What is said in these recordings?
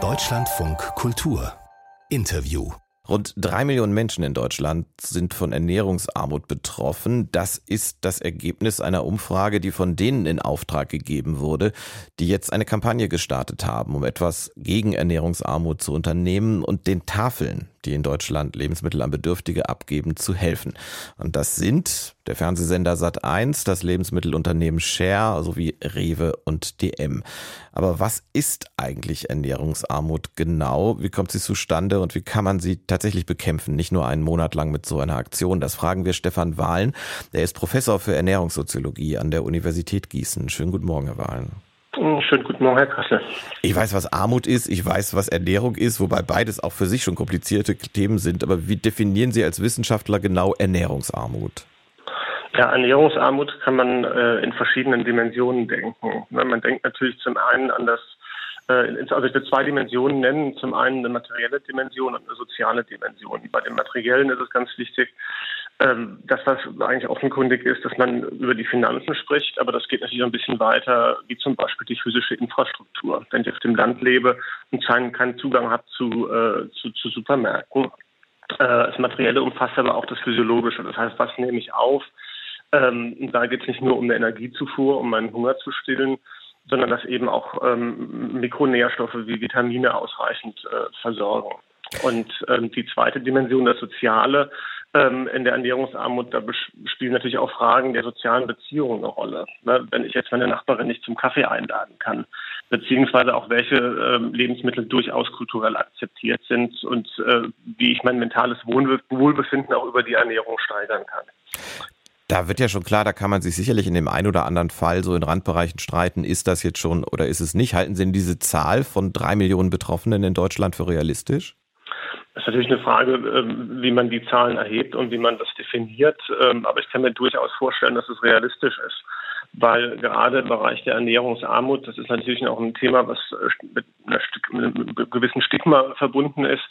Deutschlandfunk Kultur Interview Rund drei Millionen Menschen in Deutschland sind von Ernährungsarmut betroffen. Das ist das Ergebnis einer Umfrage, die von denen in Auftrag gegeben wurde, die jetzt eine Kampagne gestartet haben, um etwas gegen Ernährungsarmut zu unternehmen und den Tafeln, die in Deutschland Lebensmittel an Bedürftige abgeben, zu helfen. Und das sind der Fernsehsender Sat1, das Lebensmittelunternehmen Share sowie Rewe und DM. Aber was ist eigentlich Ernährungsarmut genau? Wie kommt sie zustande und wie kann man sie tatsächlich bekämpfen? Nicht nur einen Monat lang mit so einer Aktion. Das fragen wir Stefan Wahlen. Er ist Professor für Ernährungssoziologie an der Universität Gießen. Schönen guten Morgen, Herr Wahlen. Schönen guten Morgen, Herr Kassel. Ich weiß, was Armut ist, ich weiß, was Ernährung ist, wobei beides auch für sich schon komplizierte Themen sind. Aber wie definieren Sie als Wissenschaftler genau Ernährungsarmut? Ja, Ernährungsarmut kann man äh, in verschiedenen Dimensionen denken. Man denkt natürlich zum einen an das, äh, also ich will zwei Dimensionen nennen. Zum einen eine materielle Dimension und eine soziale Dimension. Bei den materiellen ist es ganz wichtig, ähm, das, was eigentlich offenkundig ist, dass man über die Finanzen spricht, aber das geht natürlich ein bisschen weiter, wie zum Beispiel die physische Infrastruktur. Wenn ich auf dem Land lebe und keinen, Zugang habe zu, äh, zu, zu Supermärkten. Äh, das Materielle umfasst aber auch das Physiologische. Das heißt, was nehme ich auf? Ähm, da geht es nicht nur um eine Energiezufuhr, um meinen Hunger zu stillen, sondern dass eben auch ähm, Mikronährstoffe wie Vitamine ausreichend äh, versorgen. Und ähm, die zweite Dimension, das Soziale, ähm, in der Ernährungsarmut, da spielen natürlich auch Fragen der sozialen Beziehungen eine Rolle. Ne? Wenn ich jetzt meine Nachbarin nicht zum Kaffee einladen kann, beziehungsweise auch welche äh, Lebensmittel durchaus kulturell akzeptiert sind und äh, wie ich mein mentales Wohlbefinden auch über die Ernährung steigern kann. Da wird ja schon klar, da kann man sich sicherlich in dem einen oder anderen Fall so in Randbereichen streiten, ist das jetzt schon oder ist es nicht? Halten Sie denn diese Zahl von drei Millionen Betroffenen in Deutschland für realistisch? Das ist natürlich eine Frage, ähm, wie man die Zahlen erhebt und wie man das definiert. Ähm, aber ich kann mir durchaus vorstellen, dass es realistisch ist. Weil gerade im Bereich der Ernährungsarmut, das ist natürlich auch ein Thema, was äh, mit, einem gewissen Stigma verbunden ist.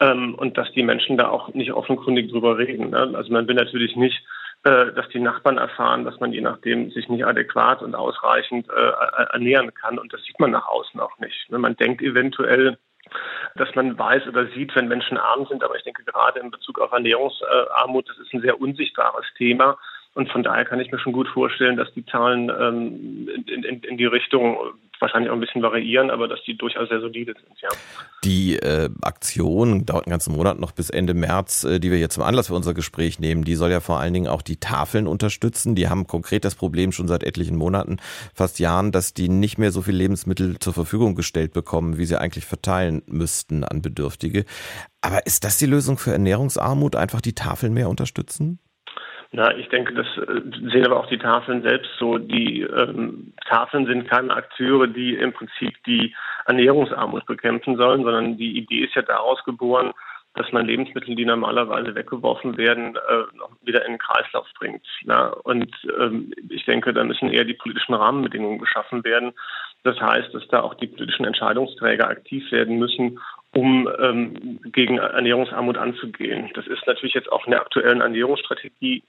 Ähm, und dass die Menschen da auch nicht offenkundig drüber reden. Ne? Also man will natürlich nicht äh, dass die Nachbarn erfahren, dass man je nachdem sich nicht adäquat und ausreichend äh, ernähren kann. Und das sieht man nach außen auch nicht. Man denkt eventuell, dass man weiß oder sieht, wenn Menschen arm sind. Aber ich denke gerade in Bezug auf Ernährungsarmut, das ist ein sehr unsichtbares Thema. Und von daher kann ich mir schon gut vorstellen, dass die Zahlen ähm, in, in, in die Richtung wahrscheinlich auch ein bisschen variieren, aber dass die durchaus sehr solide sind, ja. Die äh, Aktion dauert einen ganzen Monat noch bis Ende März, äh, die wir jetzt zum Anlass für unser Gespräch nehmen. Die soll ja vor allen Dingen auch die Tafeln unterstützen. Die haben konkret das Problem schon seit etlichen Monaten, fast Jahren, dass die nicht mehr so viel Lebensmittel zur Verfügung gestellt bekommen, wie sie eigentlich verteilen müssten an Bedürftige. Aber ist das die Lösung für Ernährungsarmut? Einfach die Tafeln mehr unterstützen? Na, ich denke, das äh, sehen aber auch die Tafeln selbst so. Die ähm, Tafeln sind keine Akteure, die im Prinzip die Ernährungsarmut bekämpfen sollen, sondern die Idee ist ja daraus geboren, dass man Lebensmittel, die normalerweise weggeworfen werden, äh, wieder in den Kreislauf bringt. Ja, und ähm, ich denke, da müssen eher die politischen Rahmenbedingungen geschaffen werden. Das heißt, dass da auch die politischen Entscheidungsträger aktiv werden müssen, um ähm, gegen Ernährungsarmut anzugehen. Das ist natürlich jetzt auch in der aktuellen Ernährungsstrategie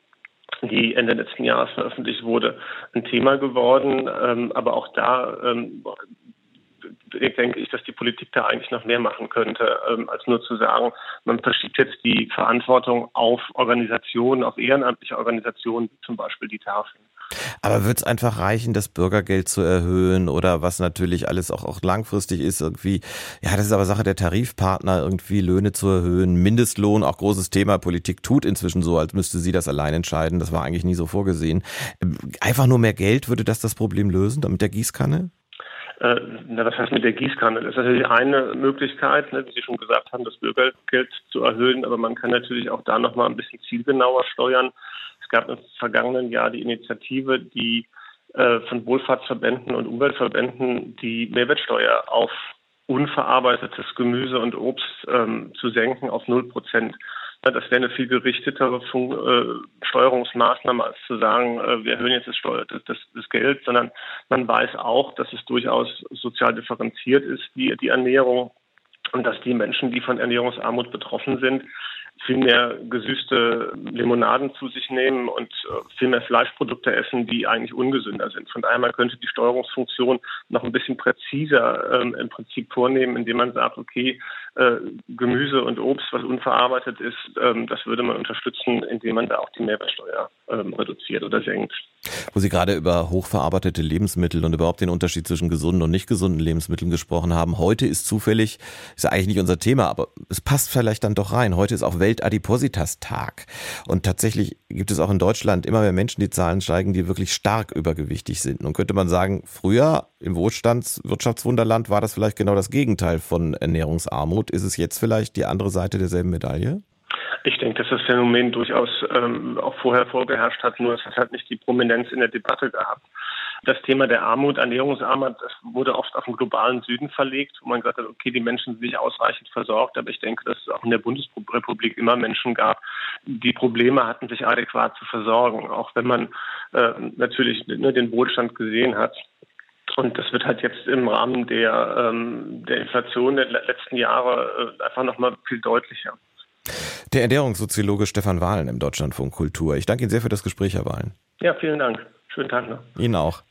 die Ende letzten Jahres veröffentlicht wurde, ein Thema geworden. Ähm, aber auch da ähm, denke ich, dass die Politik da eigentlich noch mehr machen könnte, ähm, als nur zu sagen, man verschiebt jetzt die Verantwortung auf Organisationen, auf ehrenamtliche Organisationen, wie zum Beispiel die Tafeln. Aber wird es einfach reichen, das Bürgergeld zu erhöhen oder was natürlich alles auch, auch langfristig ist, irgendwie, ja, das ist aber Sache der Tarifpartner, irgendwie Löhne zu erhöhen, Mindestlohn, auch großes Thema. Politik tut inzwischen so, als müsste sie das allein entscheiden. Das war eigentlich nie so vorgesehen. Einfach nur mehr Geld, würde das das Problem lösen, mit der Gießkanne? Äh, na, was heißt mit der Gießkanne? Das ist natürlich eine Möglichkeit, ne, wie Sie schon gesagt haben, das Bürgergeld zu erhöhen, aber man kann natürlich auch da nochmal ein bisschen zielgenauer steuern. Es gab im vergangenen Jahr die Initiative, die äh, von Wohlfahrtsverbänden und Umweltverbänden die Mehrwertsteuer auf unverarbeitetes Gemüse und Obst ähm, zu senken auf null Prozent. Das wäre eine viel gerichtetere Fun äh, Steuerungsmaßnahme, als zu sagen, äh, wir erhöhen jetzt das, Steuer, das, das, Geld, sondern man weiß auch, dass es durchaus sozial differenziert ist, die, die Ernährung, und dass die Menschen, die von Ernährungsarmut betroffen sind, viel mehr gesüßte Limonaden zu sich nehmen und äh, viel mehr Fleischprodukte essen, die eigentlich ungesünder sind. Von daher man könnte die Steuerungsfunktion noch ein bisschen präziser ähm, im Prinzip vornehmen, indem man sagt, okay, äh, Gemüse und Obst, was unverarbeitet ist, ähm, das würde man unterstützen, indem man da auch die Mehrwertsteuer ähm, reduziert oder senkt. Wo Sie gerade über hochverarbeitete Lebensmittel und überhaupt den Unterschied zwischen gesunden und nicht gesunden Lebensmitteln gesprochen haben. Heute ist zufällig, ist ja eigentlich nicht unser Thema, aber es passt vielleicht dann doch rein. Heute ist auch Weltadipositas-Tag. Und tatsächlich gibt es auch in Deutschland immer mehr Menschen, die Zahlen steigen, die wirklich stark übergewichtig sind. Und könnte man sagen, früher im Wohlstandswirtschaftswunderland war das vielleicht genau das Gegenteil von Ernährungsarmut. Ist es jetzt vielleicht die andere Seite derselben Medaille? Ich denke, dass das Phänomen durchaus ähm, auch vorher vorgeherrscht hat, nur es hat halt nicht die Prominenz in der Debatte gehabt. Das Thema der Armut, Ernährungsarmut, das wurde oft auf den globalen Süden verlegt, wo man gesagt hat, okay, die Menschen sind nicht ausreichend versorgt, aber ich denke, dass es auch in der Bundesrepublik immer Menschen gab, die Probleme hatten, sich adäquat zu versorgen, auch wenn man äh, natürlich nur den Wohlstand gesehen hat. Und das wird halt jetzt im Rahmen der, ähm, der Inflation der letzten Jahre äh, einfach nochmal viel deutlicher. Der Ernährungssoziologe Stefan Wahlen im Deutschlandfunk Kultur. Ich danke Ihnen sehr für das Gespräch, Herr Wahlen. Ja, vielen Dank. Schönen Tag noch. Ihnen auch.